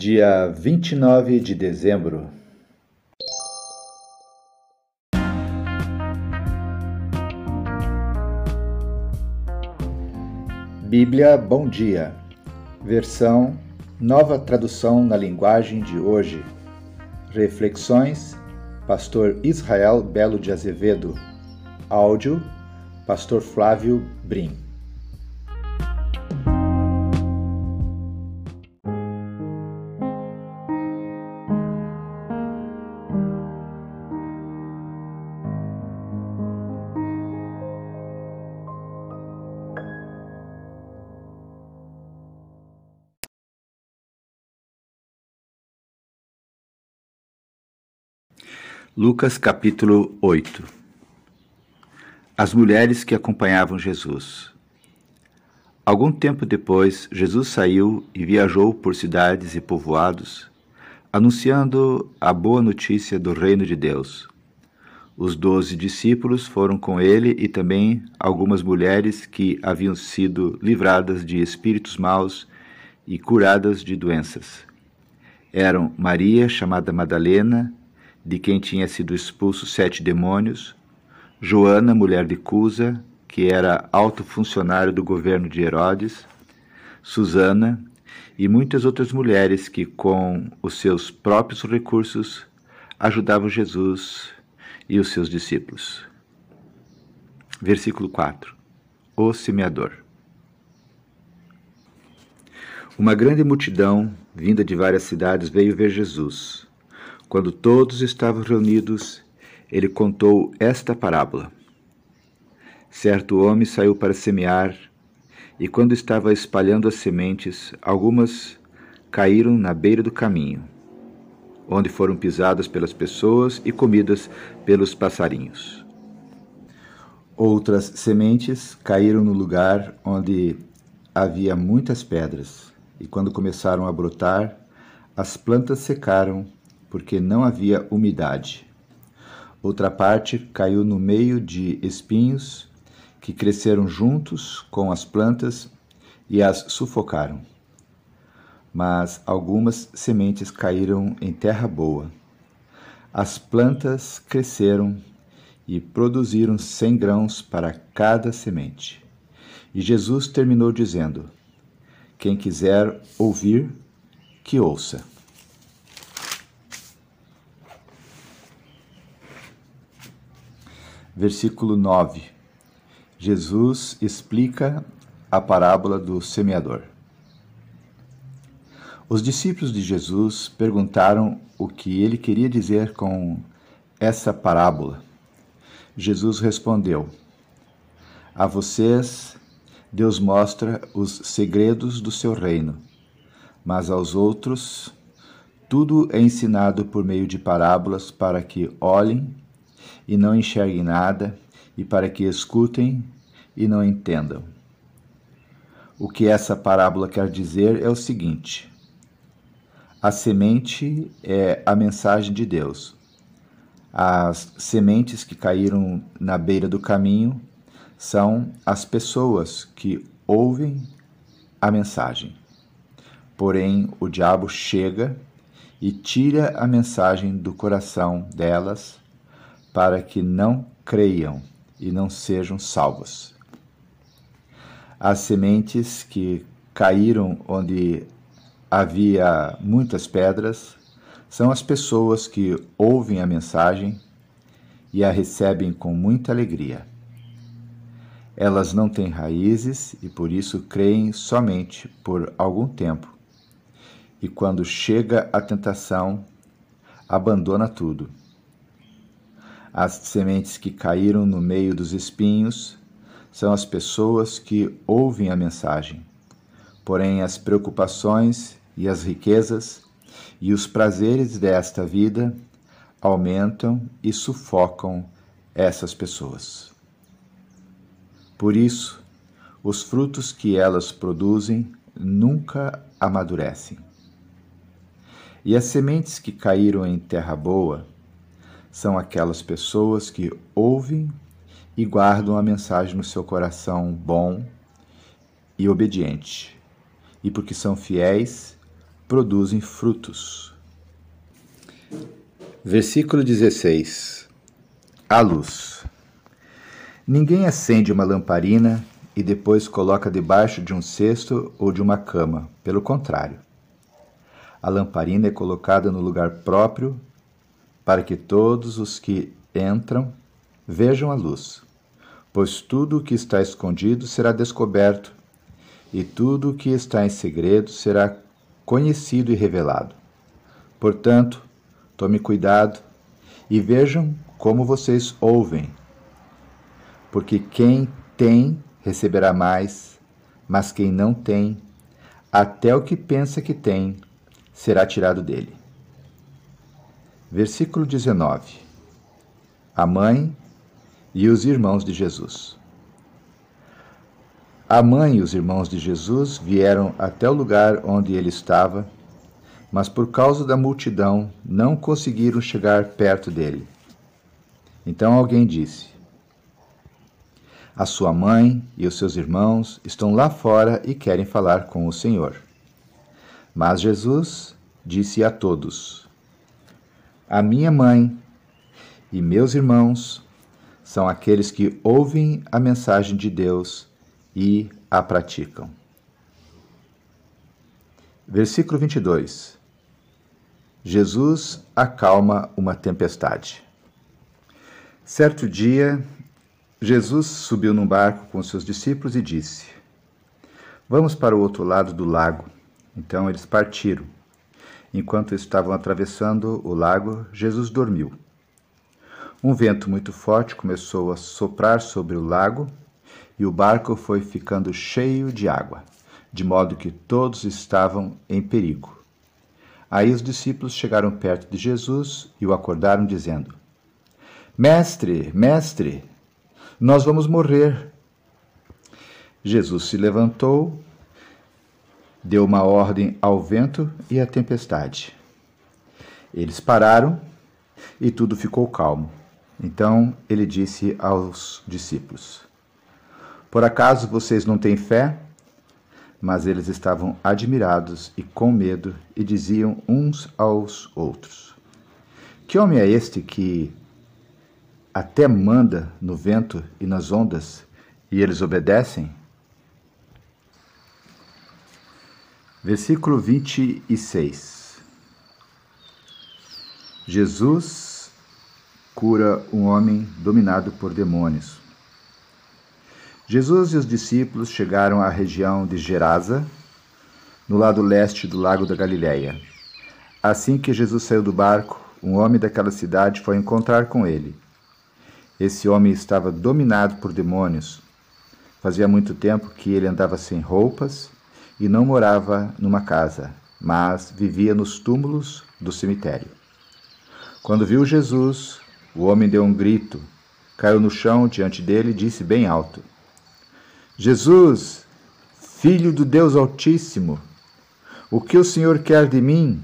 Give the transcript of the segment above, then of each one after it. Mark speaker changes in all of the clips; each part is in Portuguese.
Speaker 1: dia 29 de dezembro. Bíblia Bom Dia, versão Nova Tradução na Linguagem de Hoje. Reflexões, Pastor Israel Belo de Azevedo. Áudio, Pastor Flávio Brim. Lucas capítulo 8 As mulheres que acompanhavam Jesus. Algum tempo depois, Jesus saiu e viajou por cidades e povoados, anunciando a boa notícia do reino de Deus. Os doze discípulos foram com ele e também algumas mulheres que haviam sido livradas de espíritos maus e curadas de doenças. Eram Maria, chamada Madalena, de quem tinha sido expulso sete demônios, Joana, mulher de Cusa, que era alto funcionário do governo de Herodes, Susana e muitas outras mulheres que, com os seus próprios recursos, ajudavam Jesus e os seus discípulos. Versículo 4 O semeador. Uma grande multidão, vinda de várias cidades, veio ver Jesus. Quando todos estavam reunidos, ele contou esta parábola. Certo homem saiu para semear, e quando estava espalhando as sementes, algumas caíram na beira do caminho, onde foram pisadas pelas pessoas e comidas pelos passarinhos. Outras sementes caíram no lugar onde havia muitas pedras, e quando começaram a brotar, as plantas secaram porque não havia umidade. Outra parte caiu no meio de espinhos que cresceram juntos com as plantas e as sufocaram. Mas algumas sementes caíram em terra boa. As plantas cresceram e produziram cem grãos para cada semente. E Jesus terminou dizendo: Quem quiser ouvir, que ouça. Versículo 9. Jesus explica a parábola do semeador. Os discípulos de Jesus perguntaram o que ele queria dizer com essa parábola. Jesus respondeu: A vocês Deus mostra os segredos do seu reino, mas aos outros tudo é ensinado por meio de parábolas para que olhem e não enxerguem nada, e para que escutem e não entendam. O que essa parábola quer dizer é o seguinte: a semente é a mensagem de Deus. As sementes que caíram na beira do caminho são as pessoas que ouvem a mensagem. Porém, o diabo chega e tira a mensagem do coração delas para que não creiam e não sejam salvos. As sementes que caíram onde havia muitas pedras são as pessoas que ouvem a mensagem e a recebem com muita alegria. Elas não têm raízes e por isso creem somente por algum tempo. E quando chega a tentação, abandona tudo as sementes que caíram no meio dos espinhos são as pessoas que ouvem a mensagem. Porém, as preocupações e as riquezas e os prazeres desta vida aumentam e sufocam essas pessoas. Por isso, os frutos que elas produzem nunca amadurecem. E as sementes que caíram em terra boa são aquelas pessoas que ouvem e guardam a mensagem no seu coração bom e obediente. E porque são fiéis, produzem frutos. Versículo 16: A luz. Ninguém acende uma lamparina e depois coloca debaixo de um cesto ou de uma cama. Pelo contrário, a lamparina é colocada no lugar próprio para que todos os que entram vejam a luz. Pois tudo o que está escondido será descoberto, e tudo o que está em segredo será conhecido e revelado. Portanto, tome cuidado e vejam como vocês ouvem. Porque quem tem receberá mais, mas quem não tem, até o que pensa que tem, será tirado dele. Versículo 19. A mãe e os irmãos de Jesus. A mãe e os irmãos de Jesus vieram até o lugar onde ele estava, mas por causa da multidão não conseguiram chegar perto dele. Então alguém disse: A sua mãe e os seus irmãos estão lá fora e querem falar com o Senhor. Mas Jesus disse a todos: A minha mãe e meus irmãos são aqueles que ouvem a mensagem de Deus e a praticam. Versículo 22. Jesus acalma uma tempestade. Certo dia, Jesus subiu num barco com seus discípulos e disse: Vamos para o outro lado do lago. Então eles partiram. Enquanto estavam atravessando o lago, Jesus dormiu. Um vento muito forte começou a soprar sobre o lago e o barco foi ficando cheio de água, de modo que todos estavam em perigo. Aí os discípulos chegaram perto de Jesus e o acordaram, dizendo: Mestre, mestre, nós vamos morrer. Jesus se levantou, deu uma ordem ao vento e à tempestade. Eles pararam e tudo ficou calmo. Então ele disse aos discípulos: Por acaso vocês não têm fé? Mas eles estavam admirados e com medo e diziam uns aos outros: Que homem é este que até manda no vento e nas ondas e eles obedecem? Versículo 26 Jesus cura um homem dominado por demônios. Jesus e os discípulos chegaram à região de Gerasa, no lado leste do lago da Galileia. Assim que Jesus saiu do barco, um homem daquela cidade foi encontrar com ele. Esse homem estava dominado por demônios. Fazia muito tempo que ele andava sem roupas e não morava numa casa, mas vivia nos túmulos do cemitério. Quando viu Jesus, o homem deu um grito, caiu no chão diante dele e disse bem alto: Jesus, filho do Deus Altíssimo, o que o Senhor quer de mim?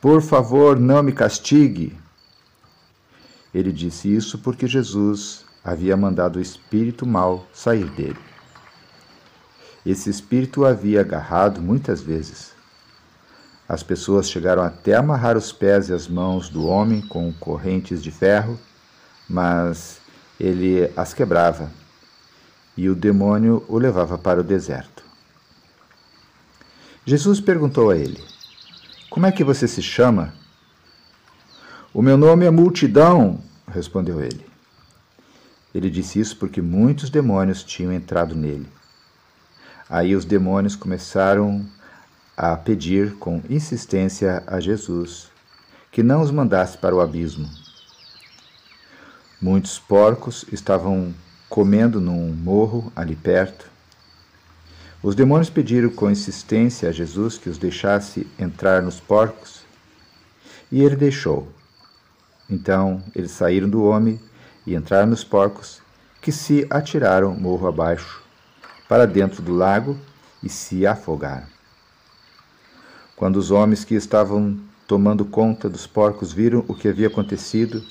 Speaker 1: Por favor, não me castigue. Ele disse isso porque Jesus havia mandado o espírito mau sair dele. Esse espírito o havia agarrado muitas vezes. As pessoas chegaram até amarrar os pés e as mãos do homem com correntes de ferro, mas ele as quebrava e o demônio o levava para o deserto. Jesus perguntou a ele: Como é que você se chama? O meu nome é Multidão, respondeu ele. Ele disse isso porque muitos demônios tinham entrado nele. Aí os demônios começaram a pedir com insistência a Jesus que não os mandasse para o abismo. Muitos porcos estavam comendo num morro ali perto. Os demônios pediram com insistência a Jesus que os deixasse entrar nos porcos, e ele deixou. Então eles saíram do homem e entraram nos porcos, que se atiraram morro abaixo, para dentro do lago e se afogaram. Quando os homens que estavam tomando conta dos porcos viram o que havia acontecido,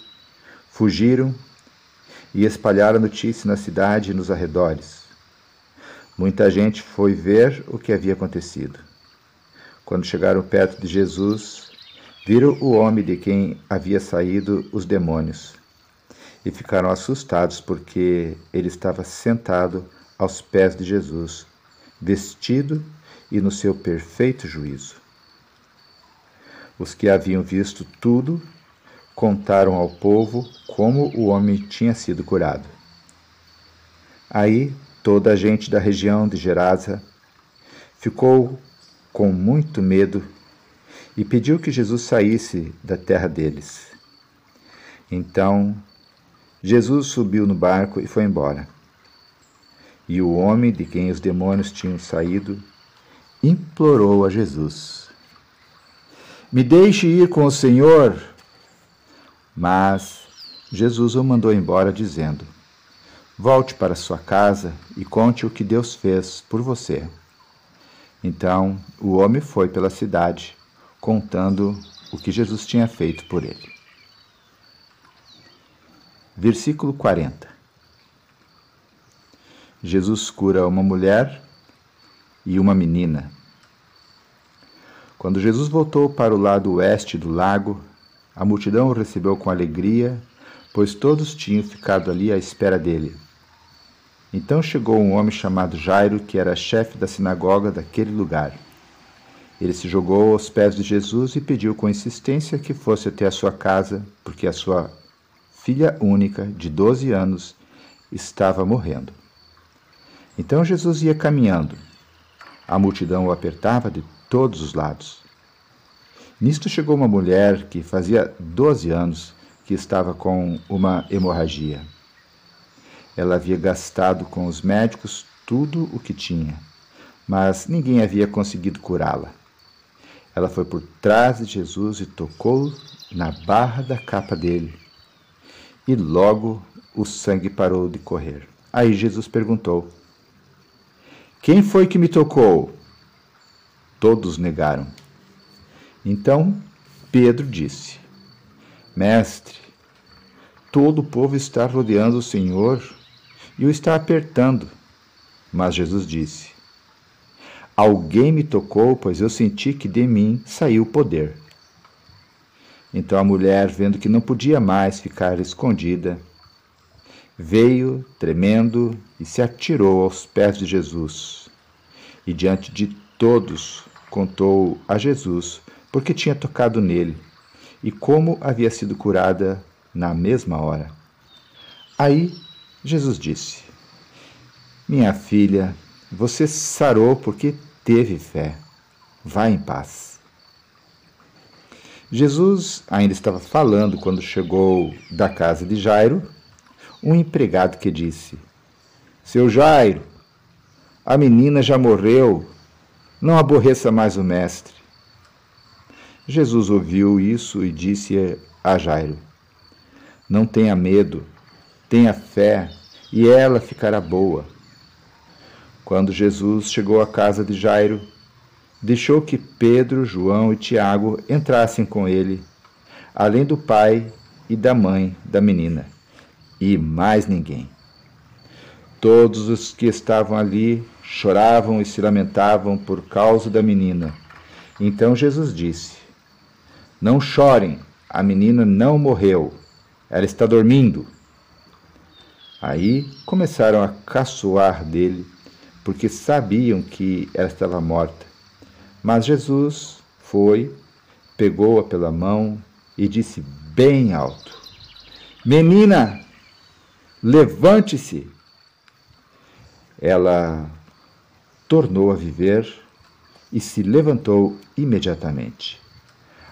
Speaker 1: fugiram e espalharam a notícia na cidade e nos arredores. Muita gente foi ver o que havia acontecido. Quando chegaram perto de Jesus, viram o homem de quem havia saído os demônios e ficaram assustados porque ele estava sentado aos pés de Jesus, vestido e no seu perfeito juízo. Os que haviam visto tudo contaram ao povo como o homem tinha sido curado. Aí toda a gente da região de Gerasa ficou com muito medo e pediu que Jesus saísse da terra deles. Então Jesus subiu no barco e foi embora. E o homem de quem os demônios tinham saído implorou a Jesus: Me deixe ir com o Senhor. Mas Jesus o mandou embora, dizendo: Volte para sua casa e conte o que Deus fez por você. Então o homem foi pela cidade, contando o que Jesus tinha feito por ele. Versículo 40 Jesus cura uma mulher e uma menina. Quando Jesus voltou para o lado oeste do lago, a multidão o recebeu com alegria, pois todos tinham ficado ali à espera dele. Então chegou um homem chamado Jairo, que era chefe da sinagoga daquele lugar. Ele se jogou aos pés de Jesus e pediu com insistência que fosse até a sua casa, porque a sua filha única, de doze anos, estava morrendo. Então Jesus ia caminhando. A multidão o apertava de todos os lados. Nisto chegou uma mulher que fazia doze anos que estava com uma hemorragia. Ela havia gastado com os médicos tudo o que tinha, mas ninguém havia conseguido curá-la. Ela foi por trás de Jesus e tocou na barra da capa dele. E logo o sangue parou de correr. Aí Jesus perguntou: Quem foi que me tocou? Todos negaram. Então Pedro disse: Mestre, todo o povo está rodeando o Senhor e o está apertando. Mas Jesus disse: Alguém me tocou, pois eu senti que de mim saiu o poder. Então a mulher, vendo que não podia mais ficar escondida, veio, tremendo, e se atirou aos pés de Jesus. E diante de todos contou a Jesus porque tinha tocado nele e como havia sido curada na mesma hora. Aí Jesus disse: Minha filha, você sarou porque teve fé. Vá em paz. Jesus ainda estava falando quando chegou da casa de Jairo um empregado que disse: Seu Jairo, a menina já morreu, não aborreça mais o mestre. Jesus ouviu isso e disse a Jairo: Não tenha medo, tenha fé, e ela ficará boa. Quando Jesus chegou à casa de Jairo, deixou que Pedro, João e Tiago entrassem com ele, além do pai e da mãe da menina, e mais ninguém. Todos os que estavam ali choravam e se lamentavam por causa da menina. Então Jesus disse: não chorem, a menina não morreu, ela está dormindo. Aí começaram a caçoar dele, porque sabiam que ela estava morta. Mas Jesus foi, pegou-a pela mão e disse bem alto: Menina, levante-se. Ela tornou a viver e se levantou imediatamente.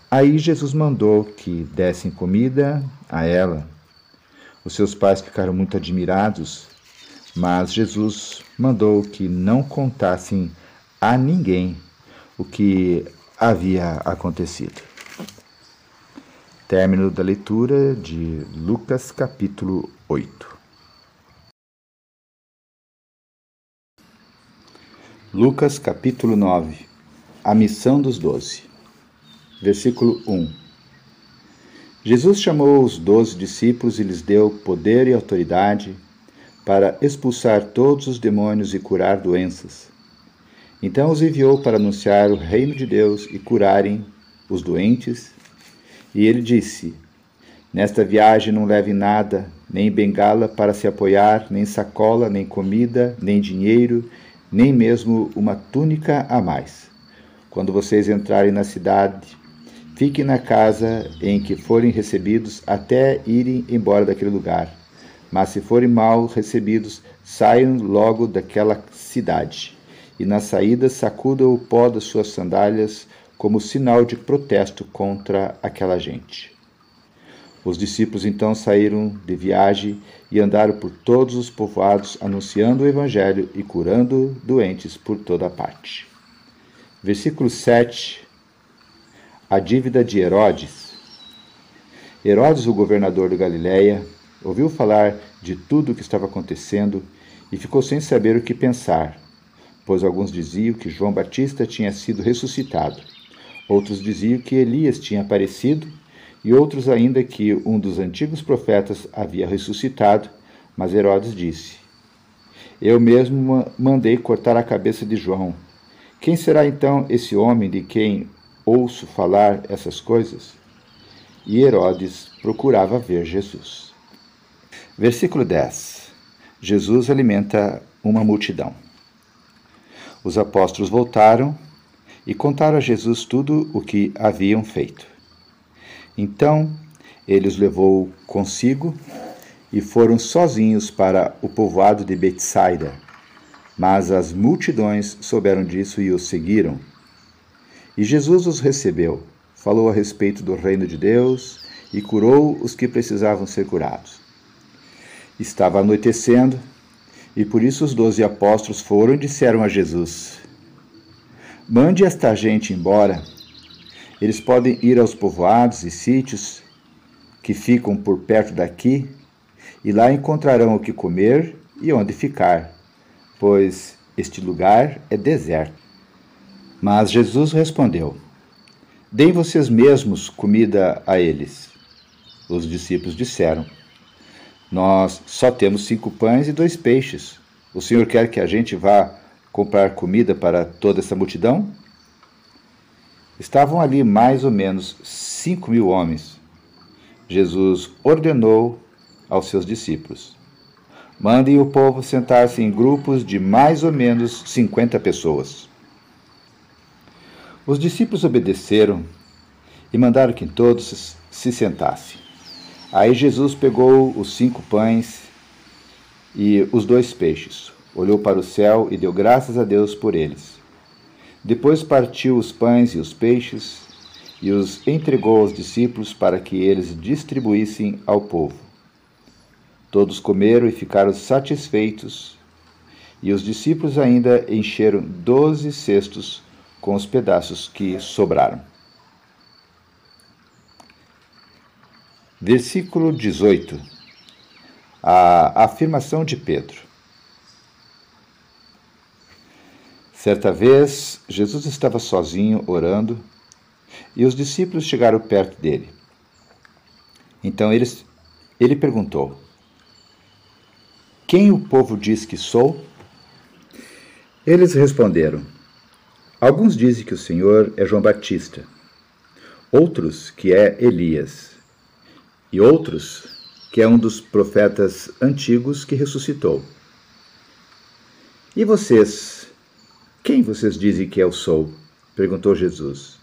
Speaker 1: Aí Jesus mandou que dessem comida a ela. Os seus pais ficaram muito admirados, mas Jesus mandou que não contassem a ninguém o que havia acontecido. Término da leitura de Lucas capítulo 8. Lucas capítulo 9 A missão dos doze versículo 1. Jesus chamou os doze discípulos e lhes deu poder e autoridade para expulsar todos os demônios e curar doenças. Então os enviou para anunciar o reino de Deus e curarem os doentes. E ele disse: Nesta viagem não leve nada, nem bengala para se apoiar, nem sacola, nem comida, nem dinheiro, nem mesmo uma túnica a mais. Quando vocês entrarem na cidade, fiquem na casa em que forem recebidos até irem embora daquele lugar. Mas se forem mal recebidos, saiam logo daquela cidade. E na saída sacudam o pó das suas sandálias como sinal de protesto contra aquela gente. Os discípulos então saíram de viagem e andaram por todos os povoados, anunciando o Evangelho e curando doentes por toda parte. Versículo 7. A dívida de Herodes. Herodes, o governador de Galiléia, ouviu falar de tudo o que estava acontecendo e ficou sem saber o que pensar, pois alguns diziam que João Batista tinha sido ressuscitado, outros diziam que Elias tinha aparecido e outros ainda que um dos antigos profetas havia ressuscitado, mas Herodes disse: Eu mesmo mandei cortar a cabeça de João. Quem será então esse homem de quem ouço falar essas coisas? E Herodes procurava ver Jesus. Versículo 10. Jesus alimenta uma multidão. Os apóstolos voltaram e contaram a Jesus tudo o que haviam feito. Então ele os levou consigo e foram sozinhos para o povoado de Betsaida. Mas as multidões souberam disso e os seguiram. E Jesus os recebeu, falou a respeito do reino de Deus e curou os que precisavam ser curados. Estava anoitecendo e por isso os doze apóstolos foram e disseram a Jesus: Mande esta gente embora eles podem ir aos povoados e sítios que ficam por perto daqui, e lá encontrarão o que comer e onde ficar, pois este lugar é deserto. Mas Jesus respondeu: Deem vocês mesmos comida a eles. Os discípulos disseram: Nós só temos cinco pães e dois peixes. O Senhor quer que a gente vá comprar comida para toda essa multidão? Estavam ali mais ou menos cinco mil homens. Jesus ordenou aos seus discípulos: Mandem o povo sentar-se em grupos de mais ou menos cinquenta pessoas. Os discípulos obedeceram e mandaram que todos se sentassem. Aí Jesus pegou os cinco pães e os dois peixes, olhou para o céu e deu graças a Deus por eles. Depois partiu os pães e os peixes e os entregou aos discípulos para que eles distribuíssem ao povo. Todos comeram e ficaram satisfeitos, e os discípulos ainda encheram doze cestos com os pedaços que sobraram. Versículo 18. A afirmação de Pedro. Certa vez, Jesus estava sozinho orando e os discípulos chegaram perto dele. Então eles, ele perguntou: Quem o povo diz que sou? Eles responderam: Alguns dizem que o Senhor é João Batista, outros que é Elias, e outros que é um dos profetas antigos que ressuscitou. E vocês, quem vocês dizem que eu sou? perguntou Jesus.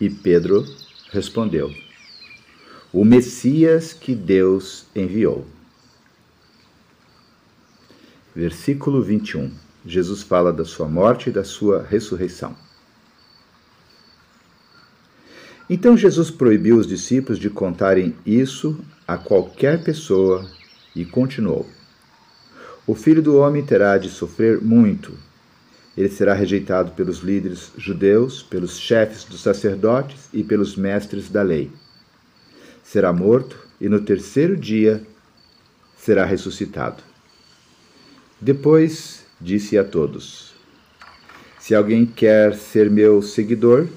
Speaker 1: E Pedro respondeu: O Messias que Deus enviou. Versículo 21. Jesus fala da sua morte e da sua ressurreição. Então Jesus proibiu os discípulos de contarem isso a qualquer pessoa e continuou: O filho do homem terá de sofrer muito ele será rejeitado pelos líderes judeus, pelos chefes dos sacerdotes e pelos mestres da lei. Será morto e no terceiro dia será ressuscitado. Depois disse a todos: Se alguém quer ser meu seguidor,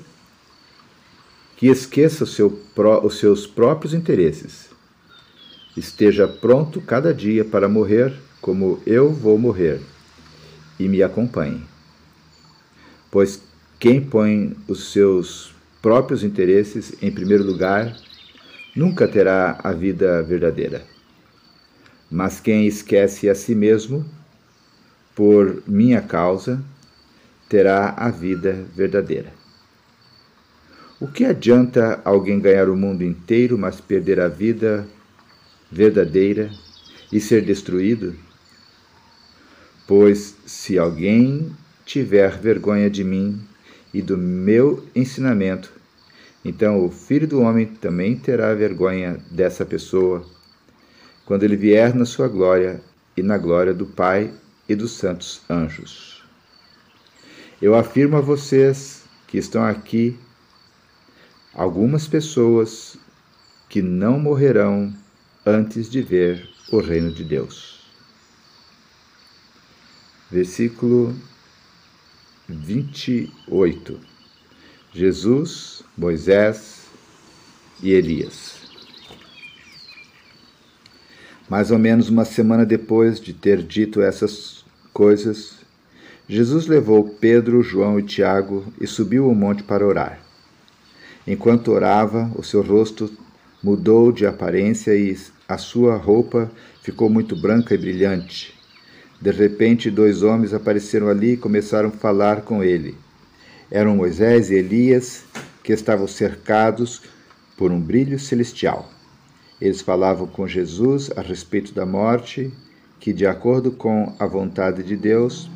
Speaker 1: que esqueça seu, os seus próprios interesses. Esteja pronto cada dia para morrer, como eu vou morrer, e me acompanhe. Pois quem põe os seus próprios interesses em primeiro lugar nunca terá a vida verdadeira. Mas quem esquece a si mesmo, por minha causa, terá a vida verdadeira. O que adianta alguém ganhar o mundo inteiro, mas perder a vida verdadeira e ser destruído? Pois se alguém tiver vergonha de mim e do meu ensinamento, então o filho do homem também terá vergonha dessa pessoa, quando ele vier na sua glória e na glória do Pai e dos santos anjos. Eu afirmo a vocês que estão aqui algumas pessoas que não morrerão antes de ver o reino de Deus. Versículo 28. Jesus, Moisés e Elias. Mais ou menos uma semana depois de ter dito essas coisas, Jesus levou Pedro, João e Tiago e subiu o monte para orar. Enquanto orava, o seu rosto mudou de aparência e a sua roupa ficou muito branca e brilhante. De repente, dois homens apareceram ali e começaram a falar com ele. Eram Moisés e Elias, que estavam cercados por um brilho celestial. Eles falavam com Jesus a respeito da morte, que, de acordo com a vontade de Deus,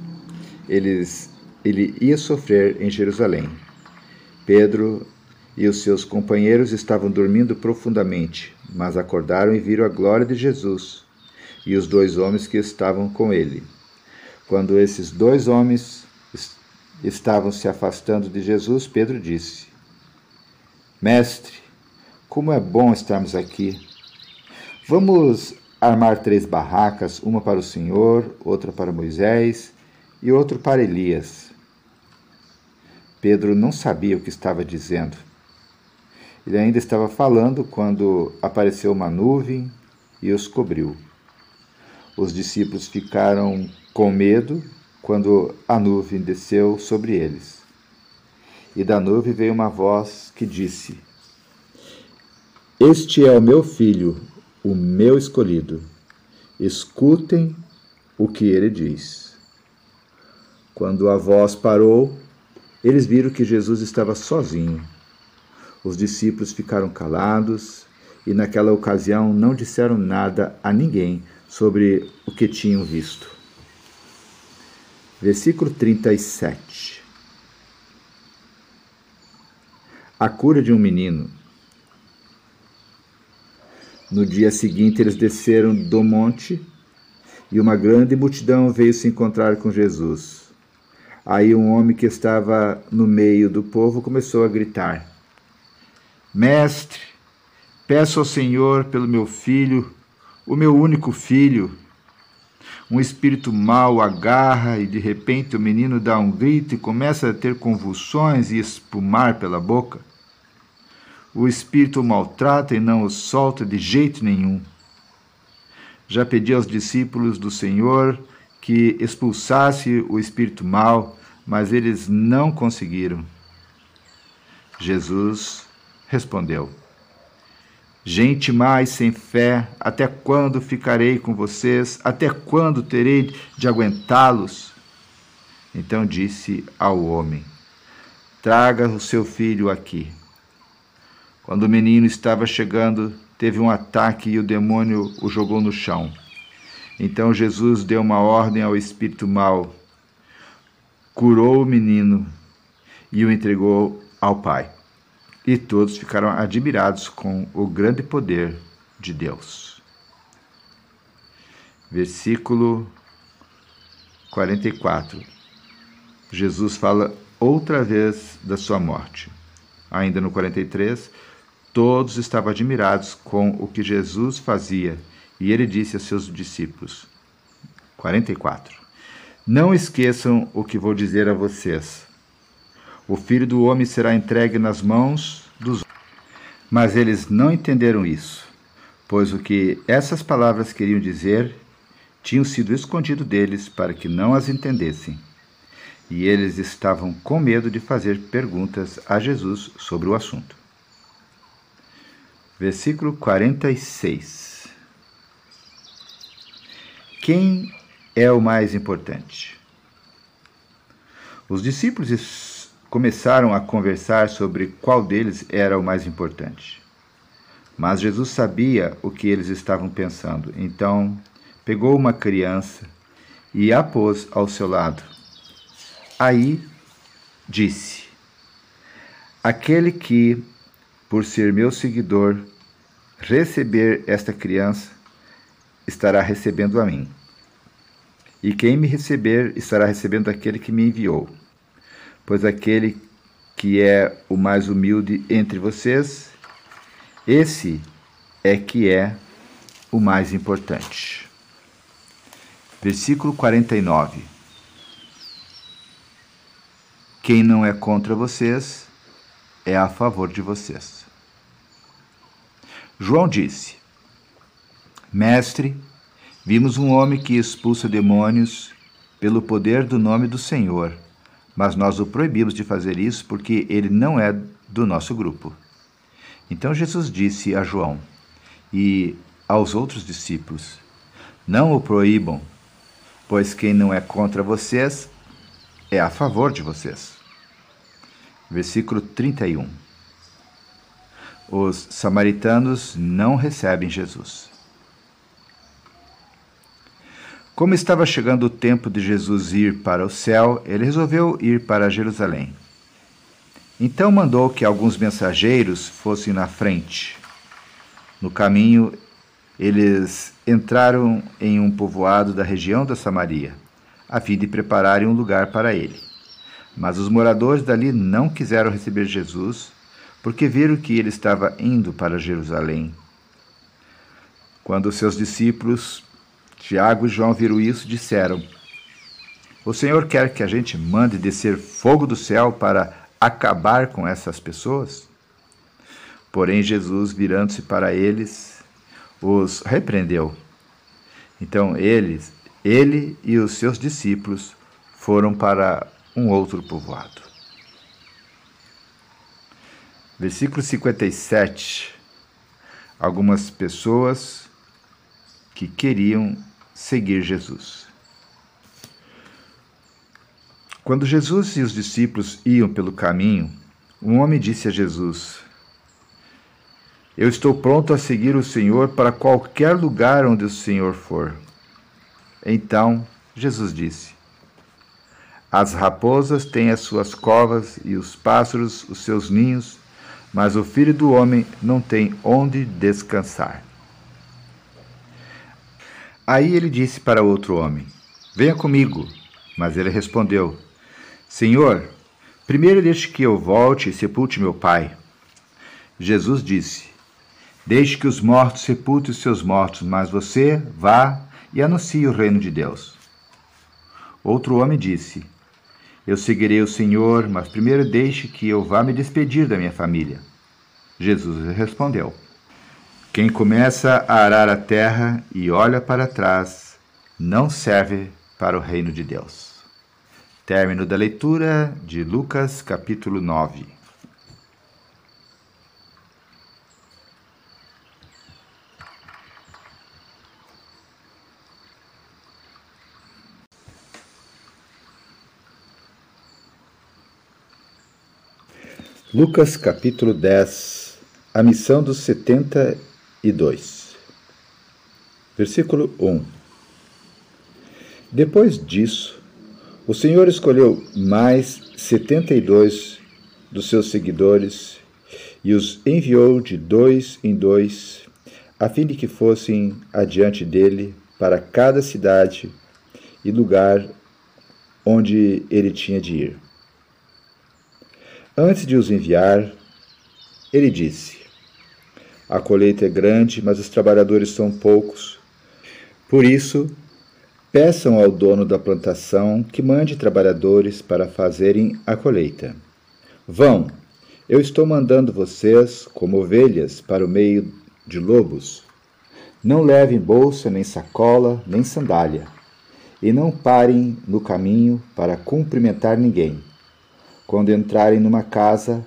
Speaker 1: eles, ele ia sofrer em Jerusalém. Pedro e os seus companheiros estavam dormindo profundamente, mas acordaram e viram a glória de Jesus e os dois homens que estavam com ele. Quando esses dois homens estavam se afastando de Jesus, Pedro disse: Mestre, como é bom estarmos aqui. Vamos armar três barracas, uma para o Senhor, outra para Moisés e outra para Elias. Pedro não sabia o que estava dizendo. Ele ainda estava falando quando apareceu uma nuvem e os cobriu. Os discípulos ficaram com medo quando a nuvem desceu sobre eles. E da nuvem veio uma voz que disse: Este é o meu filho, o meu escolhido. Escutem o que ele diz. Quando a voz parou, eles viram que Jesus estava sozinho. Os discípulos ficaram calados e, naquela ocasião, não disseram nada a ninguém sobre o que tinham visto. Versículo 37. A cura de um menino. No dia seguinte, eles desceram do monte e uma grande multidão veio se encontrar com Jesus. Aí um homem que estava no meio do povo começou a gritar: Mestre, peço ao Senhor pelo meu filho, o meu único filho. Um espírito mau agarra e de repente o menino dá um grito e começa a ter convulsões e espumar pela boca. O espírito o maltrata e não o solta de jeito nenhum. Já pedi aos discípulos do Senhor que expulsasse o espírito mau, mas eles não conseguiram. Jesus respondeu: Gente mais sem fé, até quando ficarei com vocês? Até quando terei de aguentá-los? Então disse ao homem: Traga o seu filho aqui. Quando o menino estava chegando, teve um ataque e o demônio o jogou no chão. Então Jesus deu uma ordem ao espírito mau, curou o menino e o entregou ao pai. E todos ficaram admirados com o grande poder de Deus. Versículo 44. Jesus fala outra vez da sua morte. Ainda no 43, todos estavam admirados com o que Jesus fazia, e ele disse a seus discípulos: 44. Não esqueçam o que vou dizer a vocês o filho do homem será entregue nas mãos dos Mas eles não entenderam isso, pois o que essas palavras queriam dizer tinham sido escondido deles para que não as entendessem. e eles estavam com medo de fazer perguntas a Jesus sobre o assunto. Versículo 46. Quem é o mais importante? Os discípulos começaram a conversar sobre qual deles era o mais importante. Mas Jesus sabia o que eles estavam pensando, então pegou uma criança e a pôs ao seu lado. Aí disse: Aquele que, por ser meu seguidor, receber esta criança, estará recebendo a mim. E quem me receber estará recebendo aquele que me enviou. Pois aquele que é o mais humilde entre vocês, esse é que é o mais importante. Versículo 49. Quem não é contra vocês é a favor de vocês. João disse: Mestre, Vimos um homem que expulsa demônios pelo poder do nome do Senhor, mas nós o proibimos de fazer isso porque ele não é do nosso grupo. Então Jesus disse a João e aos outros discípulos: Não o proíbam, pois quem não é contra vocês é a favor de vocês. Versículo 31. Os samaritanos não recebem Jesus. Como estava chegando o tempo de Jesus ir para o céu, ele resolveu ir para Jerusalém. Então mandou que alguns mensageiros fossem na frente. No caminho, eles entraram em um povoado da região da Samaria, a fim de prepararem um lugar para ele. Mas os moradores dali não quiseram receber Jesus, porque viram que ele estava indo para Jerusalém. Quando seus discípulos Tiago e João viram isso e disseram: O Senhor quer que a gente mande descer fogo do céu para acabar com essas pessoas? Porém, Jesus, virando-se para eles, os repreendeu. Então, eles, ele e os seus discípulos foram para um outro povoado. Versículo 57. Algumas pessoas que queriam seguir Jesus. Quando Jesus e os discípulos iam pelo caminho, um homem disse a Jesus: Eu estou pronto a seguir o Senhor para qualquer lugar onde o Senhor for. Então Jesus disse: As raposas têm as suas covas e os pássaros os seus ninhos, mas o filho do homem não tem onde descansar. Aí ele disse para outro homem: Venha comigo. Mas ele respondeu: Senhor, primeiro deixe que eu volte e sepulte meu pai. Jesus disse: Deixe que os mortos sepultem os seus mortos, mas você vá e anuncie o reino de Deus. Outro homem disse: Eu seguirei o Senhor, mas primeiro deixe que eu vá me despedir da minha família. Jesus respondeu: quem começa a arar a terra e olha para trás não serve para o reino de Deus. Término da leitura de Lucas, capítulo 9. Lucas capítulo 10 A missão dos setenta e 2. Versículo 1. Depois disso, o Senhor escolheu mais setenta e dois dos seus seguidores e os enviou de dois em dois, a fim de que fossem adiante dele para cada cidade e lugar onde ele tinha de ir. Antes de os enviar, ele disse: a colheita é grande, mas os trabalhadores são poucos. Por isso, peçam ao dono da plantação que mande trabalhadores para fazerem a colheita. Vão, eu estou mandando vocês como ovelhas para o meio de lobos. Não levem bolsa, nem sacola, nem sandália. e não parem no caminho para cumprimentar ninguém. Quando entrarem numa casa,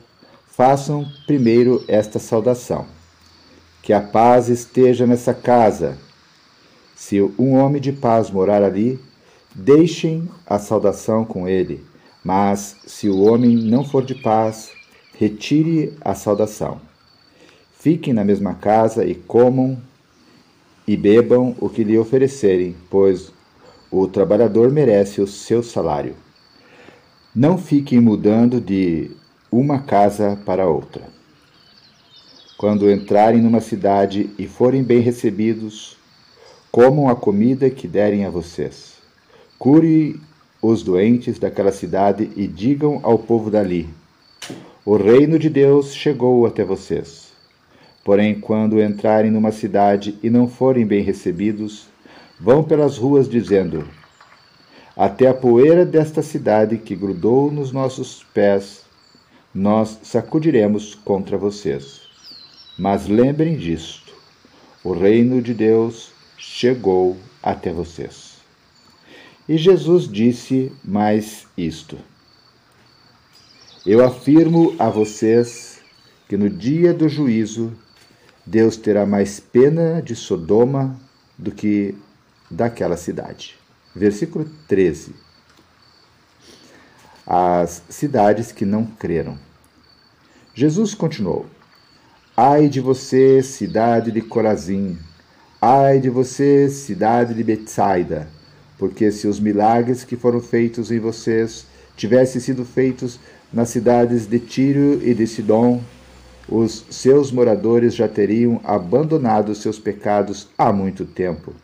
Speaker 1: façam primeiro esta saudação: Que a paz esteja nessa casa. Se um homem de paz morar ali, deixem a saudação com ele. Mas se o homem não for de paz, retire a saudação. Fiquem na mesma casa e comam e bebam o que lhe oferecerem, pois o trabalhador merece o seu salário. Não fiquem mudando de uma casa para outra. Quando entrarem numa cidade e forem bem recebidos, comam a comida que derem a vocês. Cure os doentes daquela cidade e digam ao povo dali: O reino de Deus chegou até vocês. Porém, quando entrarem numa cidade e não forem bem recebidos, Vão pelas ruas dizendo: Até a poeira desta cidade que grudou nos nossos pés, nós sacudiremos contra vocês. Mas lembrem disto: o reino de Deus chegou até vocês. E Jesus disse mais isto: Eu afirmo a vocês que no dia do juízo Deus terá mais pena de Sodoma do que daquela cidade. Versículo 13. As cidades que não creram. Jesus continuou: Ai de você, cidade de Corazim! Ai de você, cidade de Betsaida! Porque se os milagres que foram feitos em vocês tivessem sido feitos nas cidades de Tiro e de Sidom, os seus moradores já teriam abandonado seus pecados há muito tempo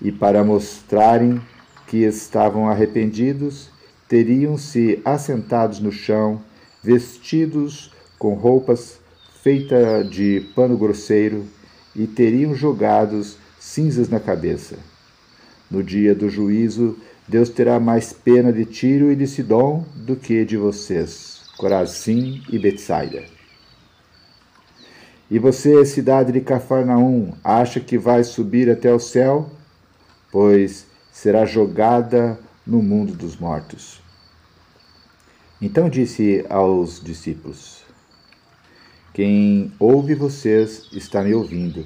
Speaker 1: e para mostrarem que estavam arrependidos, teriam-se assentados no chão, vestidos com roupas feitas de pano grosseiro, e teriam jogados cinzas na cabeça. No dia do juízo, Deus terá mais pena de Tiro e de Sidom do que de vocês, Corazim e Betsaida. E você, cidade de Cafarnaum, acha que vai subir até o céu? pois será jogada no mundo dos mortos. Então disse aos discípulos: Quem ouve vocês está me ouvindo,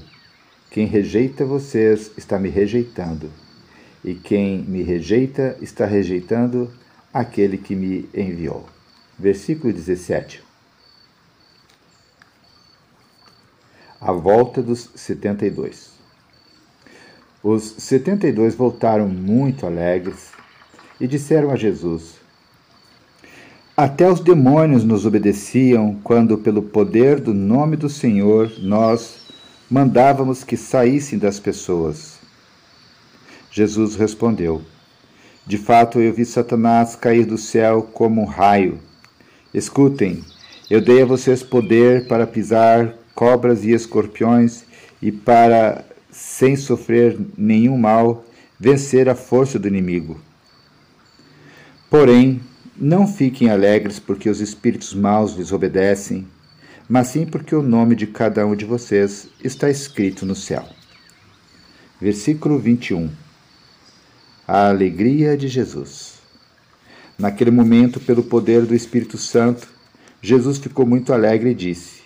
Speaker 1: quem rejeita vocês está me rejeitando, e quem me rejeita está rejeitando aquele que me enviou. Versículo 17. A volta dos 72. Os setenta e dois voltaram muito alegres e disseram a Jesus: Até os demônios nos obedeciam quando, pelo poder do nome do Senhor, nós mandávamos que saíssem das pessoas. Jesus respondeu: De fato, eu vi Satanás cair do céu como um raio. Escutem, eu dei a vocês poder para pisar cobras e escorpiões e para sem sofrer nenhum mal, vencer a força do inimigo. Porém, não fiquem alegres porque os espíritos maus lhes obedecem, mas sim porque o nome de cada um de vocês está escrito no céu. Versículo 21 A alegria de Jesus. Naquele momento, pelo poder do Espírito Santo, Jesus ficou muito alegre e disse: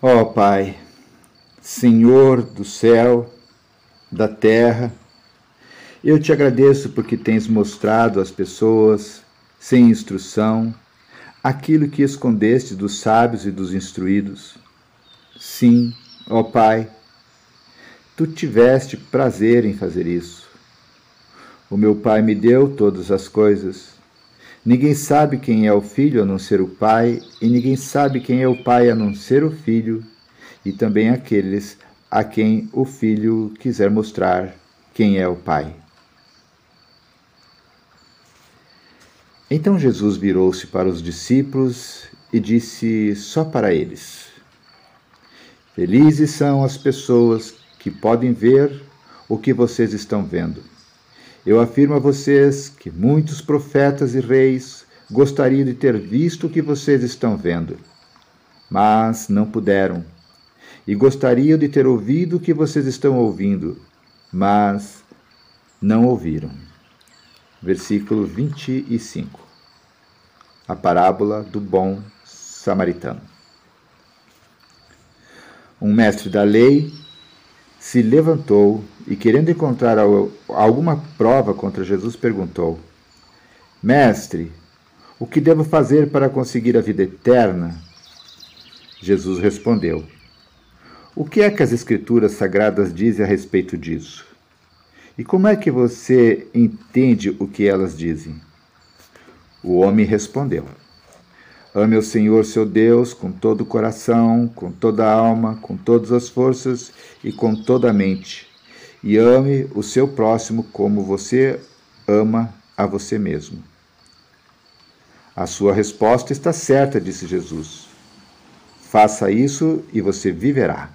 Speaker 1: Ó oh, Pai, Senhor do céu, da terra, eu te agradeço porque tens mostrado às pessoas, sem instrução, aquilo que escondeste dos sábios e dos instruídos. Sim, ó Pai, tu tiveste prazer em fazer isso. O meu Pai me deu todas as coisas. Ninguém sabe quem é o Filho a não ser o Pai, e ninguém sabe quem é o Pai a não ser o Filho e também aqueles a quem o filho quiser mostrar quem é o pai. Então Jesus virou-se para os discípulos e disse só para eles: Felizes são as pessoas que podem ver o que vocês estão vendo. Eu afirmo a vocês que muitos profetas e reis gostariam de ter visto o que vocês estão vendo, mas não puderam e gostariam de ter ouvido o que vocês estão ouvindo, mas não ouviram. Versículo 25. A parábola do bom samaritano. Um mestre da lei se levantou e, querendo encontrar alguma prova contra Jesus, perguntou: Mestre, o que devo fazer para conseguir a vida eterna? Jesus respondeu: O que é que as Escrituras Sagradas dizem a respeito disso? E como é que você entende o que elas dizem? O homem respondeu: Ame o Senhor seu Deus com todo o coração, com toda a alma, com todas as forças e com toda a mente. E ame o seu próximo como você ama a você mesmo. A sua resposta está certa, disse Jesus. Faça isso e você viverá.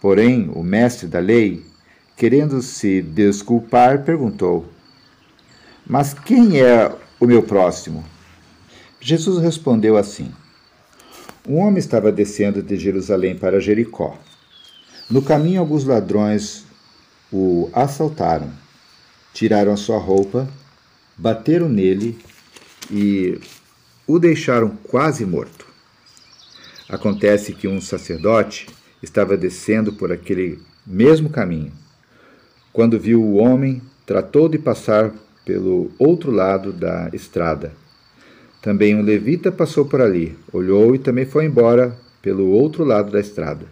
Speaker 1: Porém, o mestre da lei, querendo se desculpar, perguntou: Mas quem é o meu próximo? Jesus respondeu assim: Um homem estava descendo de Jerusalém para Jericó. No caminho, alguns ladrões o assaltaram, tiraram a sua roupa, bateram nele e o deixaram quase morto. Acontece que um sacerdote estava descendo por aquele mesmo caminho. Quando viu o homem, tratou de passar pelo outro lado da estrada. Também um levita passou por ali, olhou e também foi embora pelo outro lado da estrada.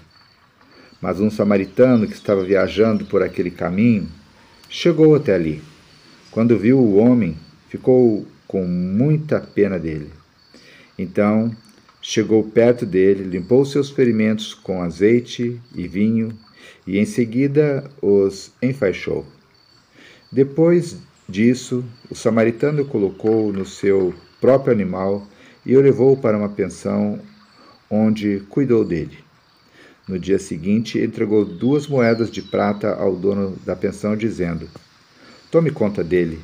Speaker 1: Mas um samaritano que estava viajando por aquele caminho chegou até ali. Quando viu o homem, ficou com muita pena dele. Então Chegou perto dele, limpou seus ferimentos com azeite e vinho e em seguida os enfaixou. Depois disso, o samaritano o colocou no seu próprio animal e o levou para uma pensão onde cuidou dele. No dia seguinte, entregou duas moedas de prata ao dono da pensão, dizendo: Tome conta dele.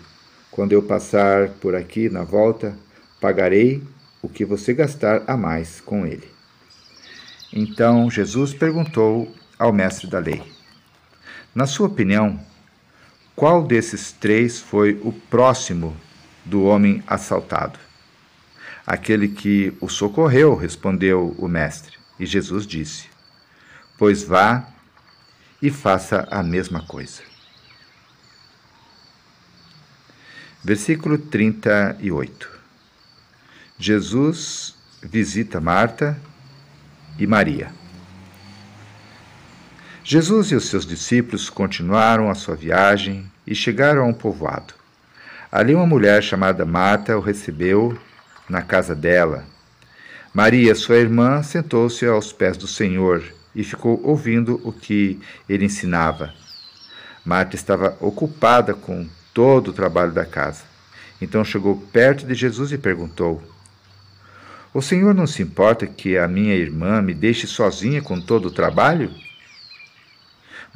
Speaker 1: Quando eu passar por aqui na volta, pagarei o que você gastar a mais com ele. Então Jesus perguntou ao mestre da lei: Na sua opinião, qual desses três foi o próximo do homem assaltado? Aquele que o socorreu, respondeu o mestre. E Jesus disse: Pois vá e faça a mesma coisa. Versículo 38 Jesus visita Marta e Maria. Jesus e os seus discípulos continuaram a sua viagem e chegaram a um povoado. Ali uma mulher chamada Marta o recebeu na casa dela. Maria, sua irmã, sentou-se aos pés do Senhor e ficou ouvindo o que ele ensinava. Marta estava ocupada com todo o trabalho da casa. Então chegou perto de Jesus e perguntou: o Senhor não se importa que a minha irmã me deixe sozinha com todo o trabalho?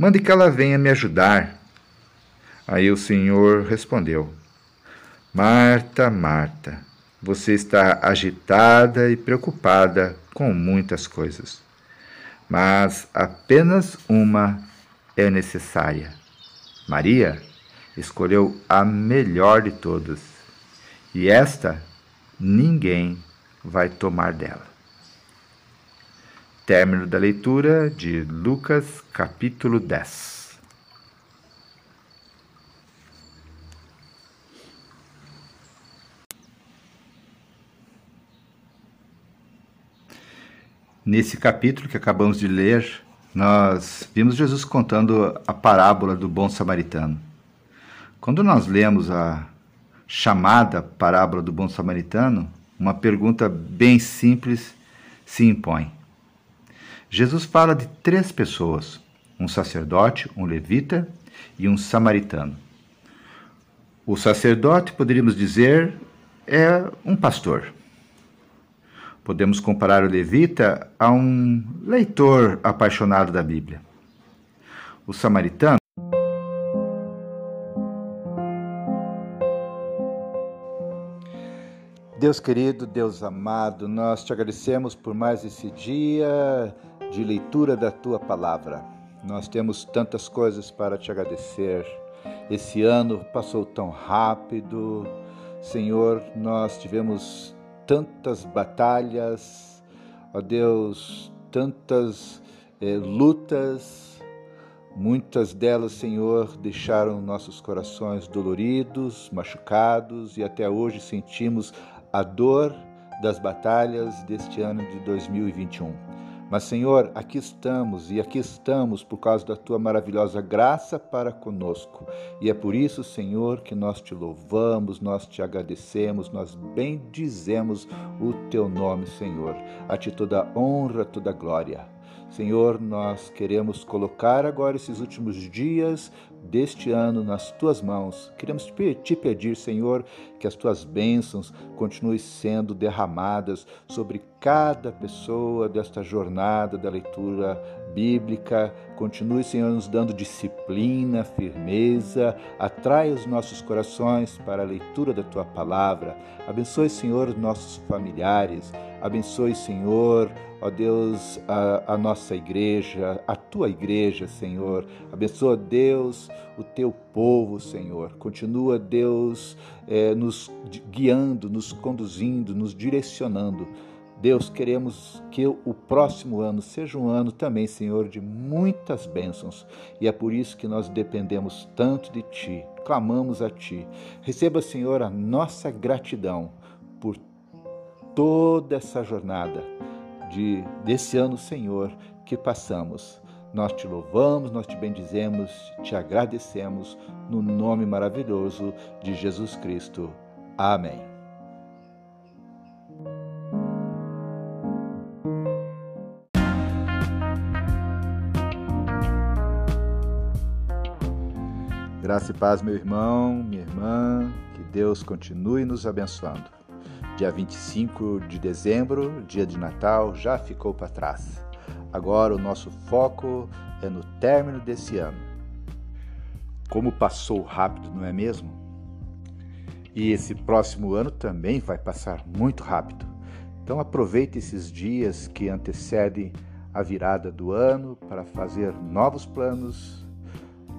Speaker 1: Mande que ela venha me ajudar. Aí o Senhor respondeu: Marta, Marta, você está agitada e preocupada com muitas coisas, mas apenas uma é necessária. Maria escolheu a melhor de todas, e esta ninguém vai tomar dela. Término da leitura de Lucas, capítulo 10. Nesse capítulo que acabamos de ler, nós vimos Jesus contando a parábola do bom samaritano. Quando nós lemos a chamada parábola do bom samaritano, uma pergunta bem simples se impõe. Jesus fala de três pessoas: um sacerdote, um levita e um samaritano. O sacerdote, poderíamos dizer, é um pastor. Podemos comparar o levita a um leitor apaixonado da Bíblia. O samaritano Deus querido, Deus amado, nós te agradecemos por mais esse dia de leitura da tua palavra. Nós temos tantas coisas para te agradecer Esse ano passou tão rápido. Senhor, nós tivemos tantas batalhas, ó Deus, tantas eh, lutas, muitas delas, Senhor, deixaram nossos corações doloridos, machucados e até hoje sentimos a dor das batalhas deste ano de 2021. Mas, Senhor, aqui estamos e aqui estamos por causa da tua maravilhosa graça para conosco. E é por isso, Senhor, que nós te louvamos, nós te agradecemos, nós bendizemos o teu nome, Senhor. A ti toda honra, toda glória. Senhor, nós queremos colocar agora esses últimos dias deste ano nas tuas mãos. Queremos te pedir, Senhor, que as tuas bênçãos continuem sendo derramadas sobre cada pessoa desta jornada da leitura bíblica. Continue, Senhor, nos dando disciplina, firmeza. Atrai os nossos corações para a leitura da tua palavra. Abençoe, Senhor, os nossos familiares. Abençoe, Senhor, ó Deus, a, a, nossa igreja, a tua igreja, Senhor. Abençoa, Deus, o teu povo, Senhor. Continua, Deus, é, nos guiando, nos conduzindo, nos direcionando. Deus, queremos que o próximo ano seja um ano também, Senhor, de muitas bênçãos. E é por isso que nós dependemos tanto de Ti, clamamos a Ti. Receba, Senhor, a nossa gratidão por toda essa jornada de, desse ano, Senhor, que passamos. Nós te louvamos, nós te bendizemos, te agradecemos no nome maravilhoso de Jesus Cristo. Amém. Graça e paz, meu irmão, minha irmã, que Deus continue nos abençoando. Dia 25 de dezembro, dia de Natal, já ficou para trás. Agora o nosso foco é no término desse ano. Como passou rápido, não é mesmo? E esse próximo ano também vai passar muito rápido. Então aproveite esses dias que antecedem a virada do ano para fazer novos planos,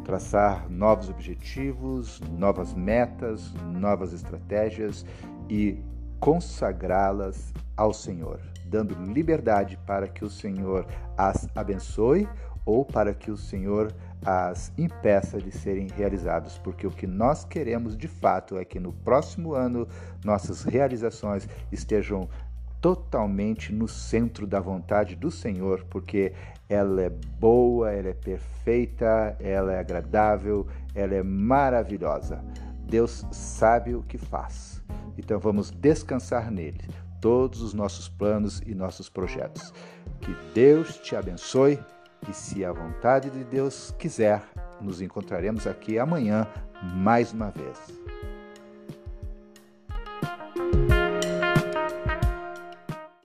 Speaker 1: traçar novos objetivos, novas metas, novas estratégias e consagrá-las ao Senhor, dando liberdade para que o Senhor as abençoe ou para que o Senhor as impeça de serem realizados, porque o que nós queremos de fato é que no próximo ano nossas realizações estejam totalmente no centro da vontade do Senhor, porque ela é boa, ela é perfeita, ela é agradável, ela é maravilhosa. Deus sabe o que faz. Então vamos descansar nele, todos os nossos planos e nossos projetos. Que Deus te abençoe e, se a vontade de Deus quiser, nos encontraremos aqui amanhã mais uma vez.